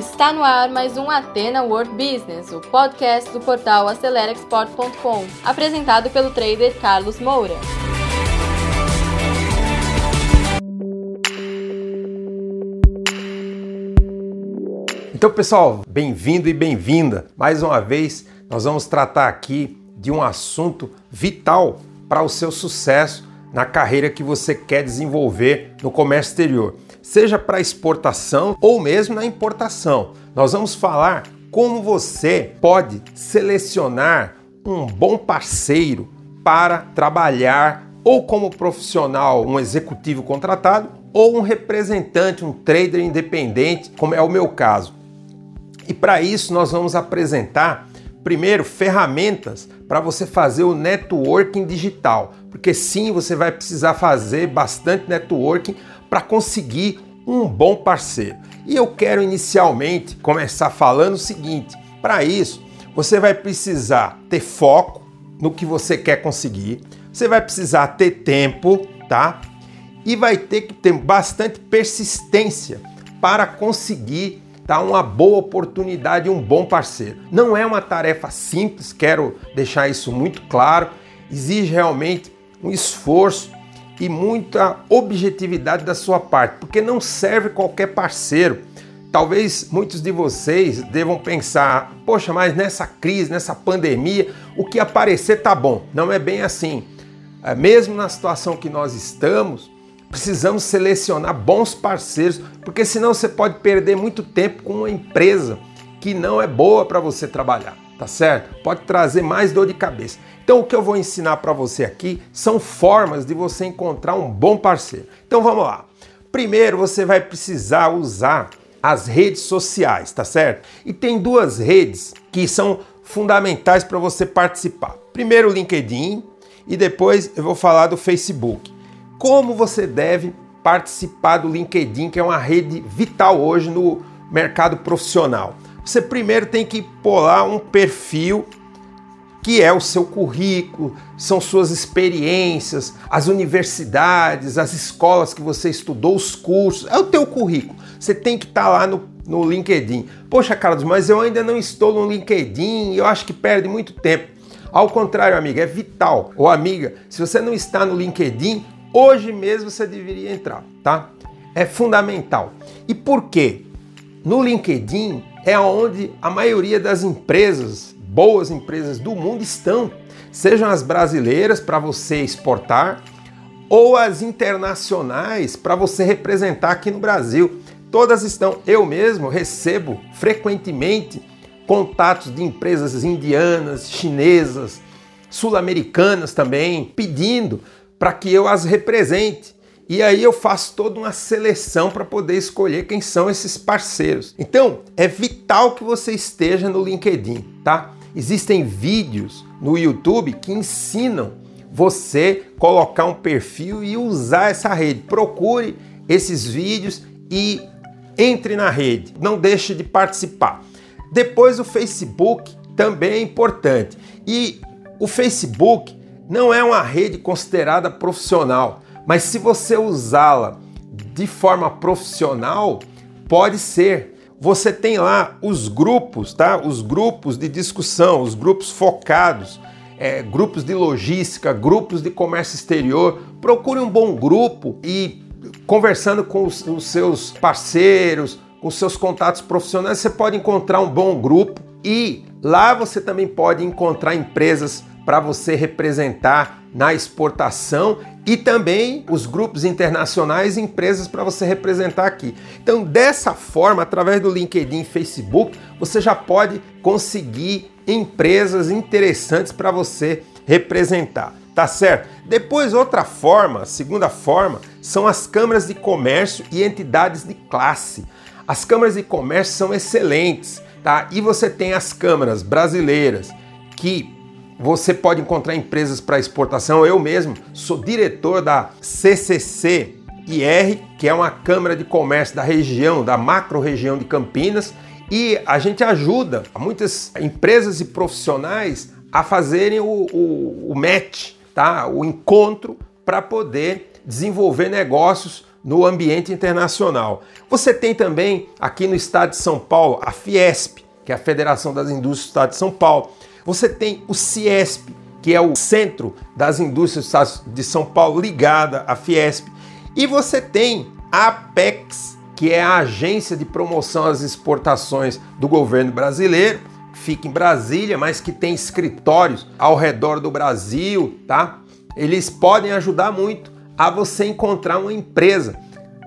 Está no ar mais um Atena World Business, o podcast do portal AceleraExport.com, apresentado pelo trader Carlos Moura. Então, pessoal, bem-vindo e bem-vinda. Mais uma vez, nós vamos tratar aqui de um assunto vital para o seu sucesso na carreira que você quer desenvolver no comércio exterior, seja para exportação ou mesmo na importação. Nós vamos falar como você pode selecionar um bom parceiro para trabalhar ou como profissional, um executivo contratado, ou um representante, um trader independente, como é o meu caso. E para isso nós vamos apresentar primeiro ferramentas para você fazer o networking digital, porque sim, você vai precisar fazer bastante networking para conseguir um bom parceiro. E eu quero inicialmente começar falando o seguinte: para isso, você vai precisar ter foco no que você quer conseguir, você vai precisar ter tempo, tá? E vai ter que ter bastante persistência para conseguir tá? Uma boa oportunidade, um bom parceiro. Não é uma tarefa simples, quero deixar isso muito claro. Exige realmente um esforço e muita objetividade da sua parte, porque não serve qualquer parceiro. Talvez muitos de vocês devam pensar: poxa, mas nessa crise, nessa pandemia, o que aparecer tá bom. Não é bem assim. É, mesmo na situação que nós estamos, Precisamos selecionar bons parceiros, porque senão você pode perder muito tempo com uma empresa que não é boa para você trabalhar, tá certo? Pode trazer mais dor de cabeça. Então o que eu vou ensinar para você aqui são formas de você encontrar um bom parceiro. Então vamos lá. Primeiro você vai precisar usar as redes sociais, tá certo? E tem duas redes que são fundamentais para você participar. Primeiro o LinkedIn e depois eu vou falar do Facebook como você deve participar do LinkedIn, que é uma rede vital hoje no mercado profissional. Você primeiro tem que lá um perfil que é o seu currículo, são suas experiências, as universidades, as escolas que você estudou, os cursos, é o teu currículo. Você tem que estar tá lá no, no LinkedIn. Poxa, Carlos, mas eu ainda não estou no LinkedIn, eu acho que perde muito tempo. Ao contrário, amiga, é vital. Ou amiga, se você não está no LinkedIn, Hoje mesmo você deveria entrar, tá? É fundamental. E por quê? No LinkedIn é onde a maioria das empresas, boas empresas do mundo estão, sejam as brasileiras para você exportar ou as internacionais para você representar aqui no Brasil. Todas estão. Eu mesmo recebo frequentemente contatos de empresas indianas, chinesas, sul-americanas também, pedindo para que eu as represente. E aí eu faço toda uma seleção para poder escolher quem são esses parceiros. Então, é vital que você esteja no LinkedIn, tá? Existem vídeos no YouTube que ensinam você colocar um perfil e usar essa rede. Procure esses vídeos e entre na rede. Não deixe de participar. Depois o Facebook também é importante. E o Facebook não é uma rede considerada profissional, mas se você usá-la de forma profissional, pode ser. Você tem lá os grupos, tá? Os grupos de discussão, os grupos focados, é, grupos de logística, grupos de comércio exterior. Procure um bom grupo e conversando com os, os seus parceiros, com seus contatos profissionais, você pode encontrar um bom grupo e lá você também pode encontrar empresas para você representar na exportação e também os grupos internacionais e empresas para você representar aqui. Então, dessa forma, através do LinkedIn e Facebook, você já pode conseguir empresas interessantes para você representar. Tá certo? Depois, outra forma, segunda forma, são as câmaras de comércio e entidades de classe. As câmaras de comércio são excelentes, tá? E você tem as câmaras brasileiras que você pode encontrar empresas para exportação. Eu mesmo sou diretor da CCC IR, que é uma câmara de comércio da região, da macro região de Campinas, e a gente ajuda muitas empresas e profissionais a fazerem o, o, o match, tá? o encontro para poder desenvolver negócios no ambiente internacional. Você tem também aqui no estado de São Paulo a Fiesp, que é a Federação das Indústrias do Estado de São Paulo. Você tem o Ciesp, que é o Centro das Indústrias de São Paulo, ligada à Fiesp. E você tem a Apex, que é a agência de promoção às exportações do governo brasileiro, fica em Brasília, mas que tem escritórios ao redor do Brasil, tá? Eles podem ajudar muito a você encontrar uma empresa,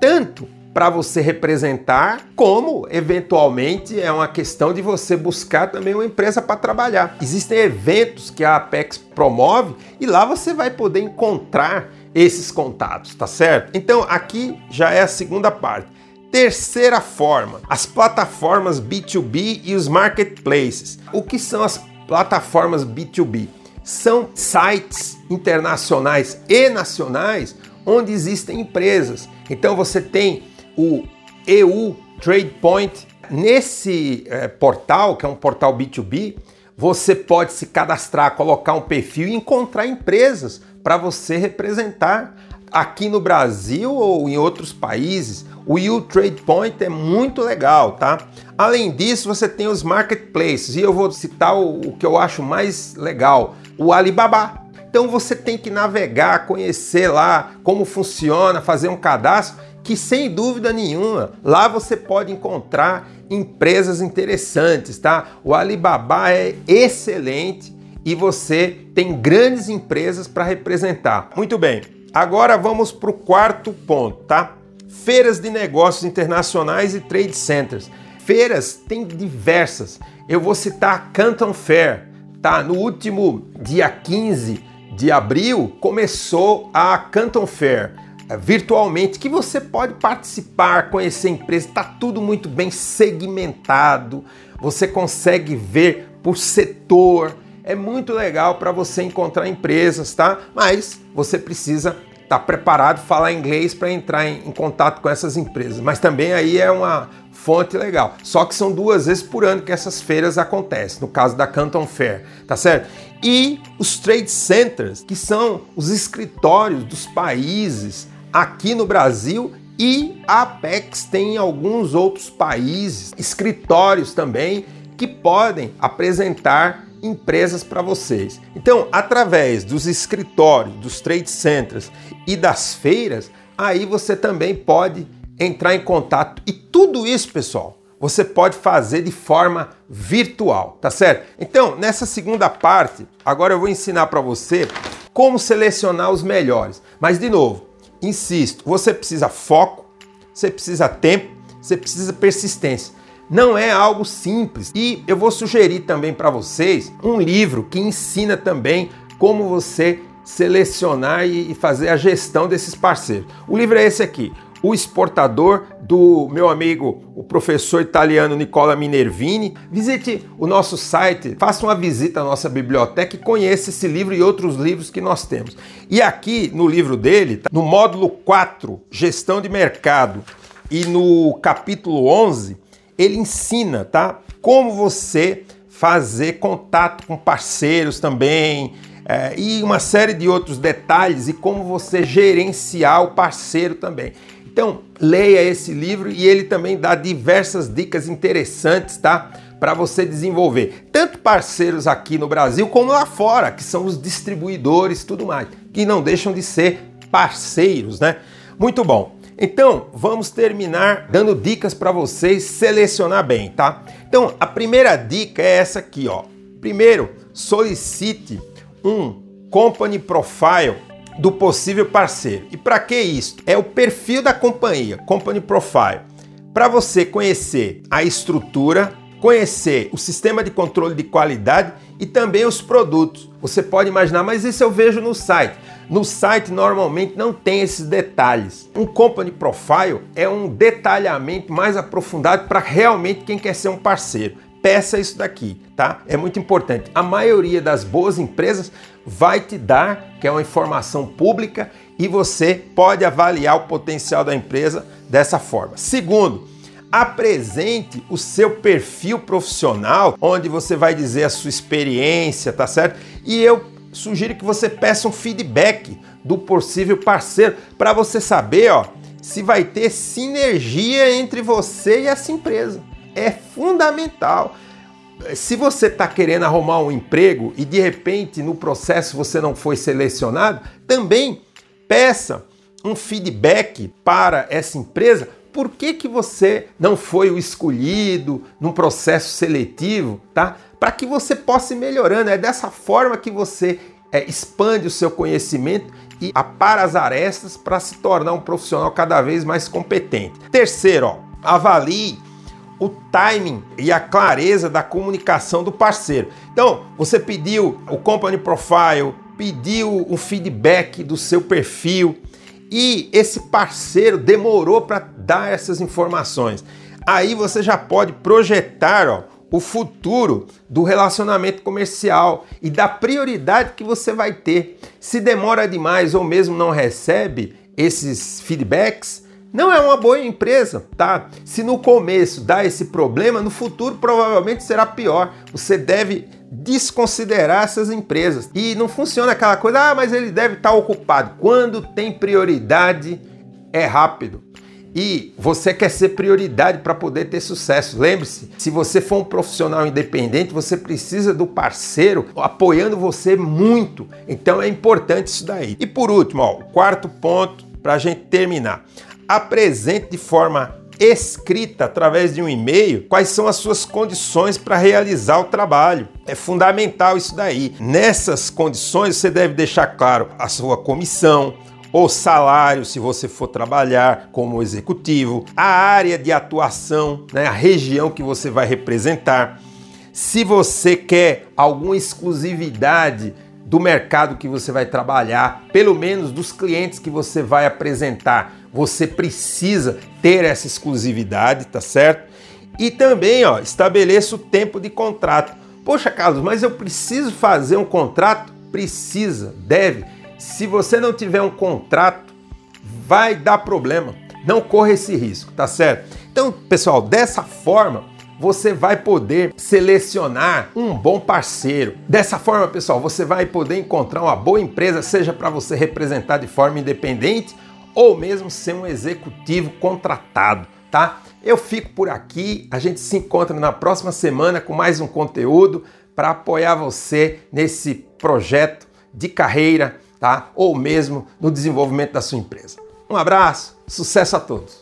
tanto para você representar, como eventualmente é uma questão de você buscar também uma empresa para trabalhar. Existem eventos que a Apex promove e lá você vai poder encontrar esses contatos, tá certo? Então aqui já é a segunda parte. Terceira forma, as plataformas B2B e os marketplaces. O que são as plataformas B2B? São sites internacionais e nacionais onde existem empresas. Então você tem o EU Trade Point. Nesse é, portal, que é um portal B2B, você pode se cadastrar, colocar um perfil e encontrar empresas para você representar aqui no Brasil ou em outros países. O EU Trade Point é muito legal, tá? Além disso, você tem os marketplaces e eu vou citar o, o que eu acho mais legal, o Alibaba. Então você tem que navegar, conhecer lá como funciona, fazer um cadastro que sem dúvida nenhuma, lá você pode encontrar empresas interessantes, tá? O Alibaba é excelente e você tem grandes empresas para representar. Muito bem. Agora vamos para o quarto ponto, tá? Feiras de negócios internacionais e trade centers. Feiras tem diversas. Eu vou citar a Canton Fair, tá? No último dia 15 de abril começou a Canton Fair virtualmente que você pode participar, conhecer a empresa, está tudo muito bem segmentado, você consegue ver por setor, é muito legal para você encontrar empresas, tá? Mas você precisa estar tá preparado, falar inglês para entrar em, em contato com essas empresas. Mas também aí é uma fonte legal. Só que são duas vezes por ano que essas feiras acontecem, no caso da Canton Fair, tá certo? E os trade centers, que são os escritórios dos países aqui no Brasil e a Apex tem em alguns outros países escritórios também que podem apresentar empresas para vocês. Então, através dos escritórios, dos trade centers e das feiras, aí você também pode entrar em contato. E tudo isso, pessoal, você pode fazer de forma virtual, tá certo? Então, nessa segunda parte, agora eu vou ensinar para você como selecionar os melhores. Mas de novo, insisto, você precisa foco, você precisa tempo, você precisa persistência. Não é algo simples. E eu vou sugerir também para vocês um livro que ensina também como você selecionar e fazer a gestão desses parceiros. O livro é esse aqui, o exportador do meu amigo, o professor italiano Nicola Minervini. Visite o nosso site, faça uma visita à nossa biblioteca e conheça esse livro e outros livros que nós temos. E aqui no livro dele, tá, no módulo 4, Gestão de Mercado, e no capítulo 11, ele ensina, tá? Como você fazer contato com parceiros também, é, e uma série de outros detalhes e como você gerenciar o parceiro também. Então, leia esse livro e ele também dá diversas dicas interessantes, tá? Para você desenvolver tanto parceiros aqui no Brasil como lá fora, que são os distribuidores tudo mais, que não deixam de ser parceiros, né? Muito bom. Então, vamos terminar dando dicas para vocês selecionar bem, tá? Então, a primeira dica é essa aqui, ó. Primeiro, solicite um company profile do possível parceiro. E para que isso? É o perfil da companhia, Company Profile. Para você conhecer a estrutura, conhecer o sistema de controle de qualidade e também os produtos. Você pode imaginar, mas isso eu vejo no site. No site normalmente não tem esses detalhes. Um company profile é um detalhamento mais aprofundado para realmente quem quer ser um parceiro peça isso daqui, tá? É muito importante. A maioria das boas empresas vai te dar, que é uma informação pública, e você pode avaliar o potencial da empresa dessa forma. Segundo, apresente o seu perfil profissional, onde você vai dizer a sua experiência, tá certo? E eu sugiro que você peça um feedback do possível parceiro para você saber, ó, se vai ter sinergia entre você e essa empresa. É fundamental. Se você está querendo arrumar um emprego e de repente no processo você não foi selecionado, também peça um feedback para essa empresa. Por que, que você não foi o escolhido num processo seletivo, tá? Para que você possa ir melhorando. É dessa forma que você é, expande o seu conhecimento e apara as arestas para se tornar um profissional cada vez mais competente. Terceiro, ó, avalie o timing e a clareza da comunicação do parceiro. Então, você pediu o company profile, pediu um feedback do seu perfil e esse parceiro demorou para dar essas informações. Aí você já pode projetar ó, o futuro do relacionamento comercial e da prioridade que você vai ter. Se demora demais ou mesmo não recebe esses feedbacks, não é uma boa empresa, tá? Se no começo dá esse problema, no futuro provavelmente será pior. Você deve desconsiderar essas empresas. E não funciona aquela coisa, ah, mas ele deve estar ocupado. Quando tem prioridade, é rápido. E você quer ser prioridade para poder ter sucesso. Lembre-se, se você for um profissional independente, você precisa do parceiro apoiando você muito. Então é importante isso daí. E por último, ó, o quarto ponto para a gente terminar apresente de forma escrita através de um e-mail quais são as suas condições para realizar o trabalho. É fundamental isso daí. Nessas condições você deve deixar claro a sua comissão, o salário se você for trabalhar como executivo, a área de atuação, né, a região que você vai representar. Se você quer alguma exclusividade do mercado que você vai trabalhar, pelo menos dos clientes que você vai apresentar. Você precisa ter essa exclusividade, tá certo? E também, ó, estabeleça o tempo de contrato. Poxa, Carlos, mas eu preciso fazer um contrato? Precisa, deve. Se você não tiver um contrato, vai dar problema. Não corra esse risco, tá certo? Então, pessoal, dessa forma, você vai poder selecionar um bom parceiro. Dessa forma, pessoal, você vai poder encontrar uma boa empresa, seja para você representar de forma independente ou mesmo ser um executivo contratado, tá? Eu fico por aqui, a gente se encontra na próxima semana com mais um conteúdo para apoiar você nesse projeto de carreira, tá? Ou mesmo no desenvolvimento da sua empresa. Um abraço, sucesso a todos.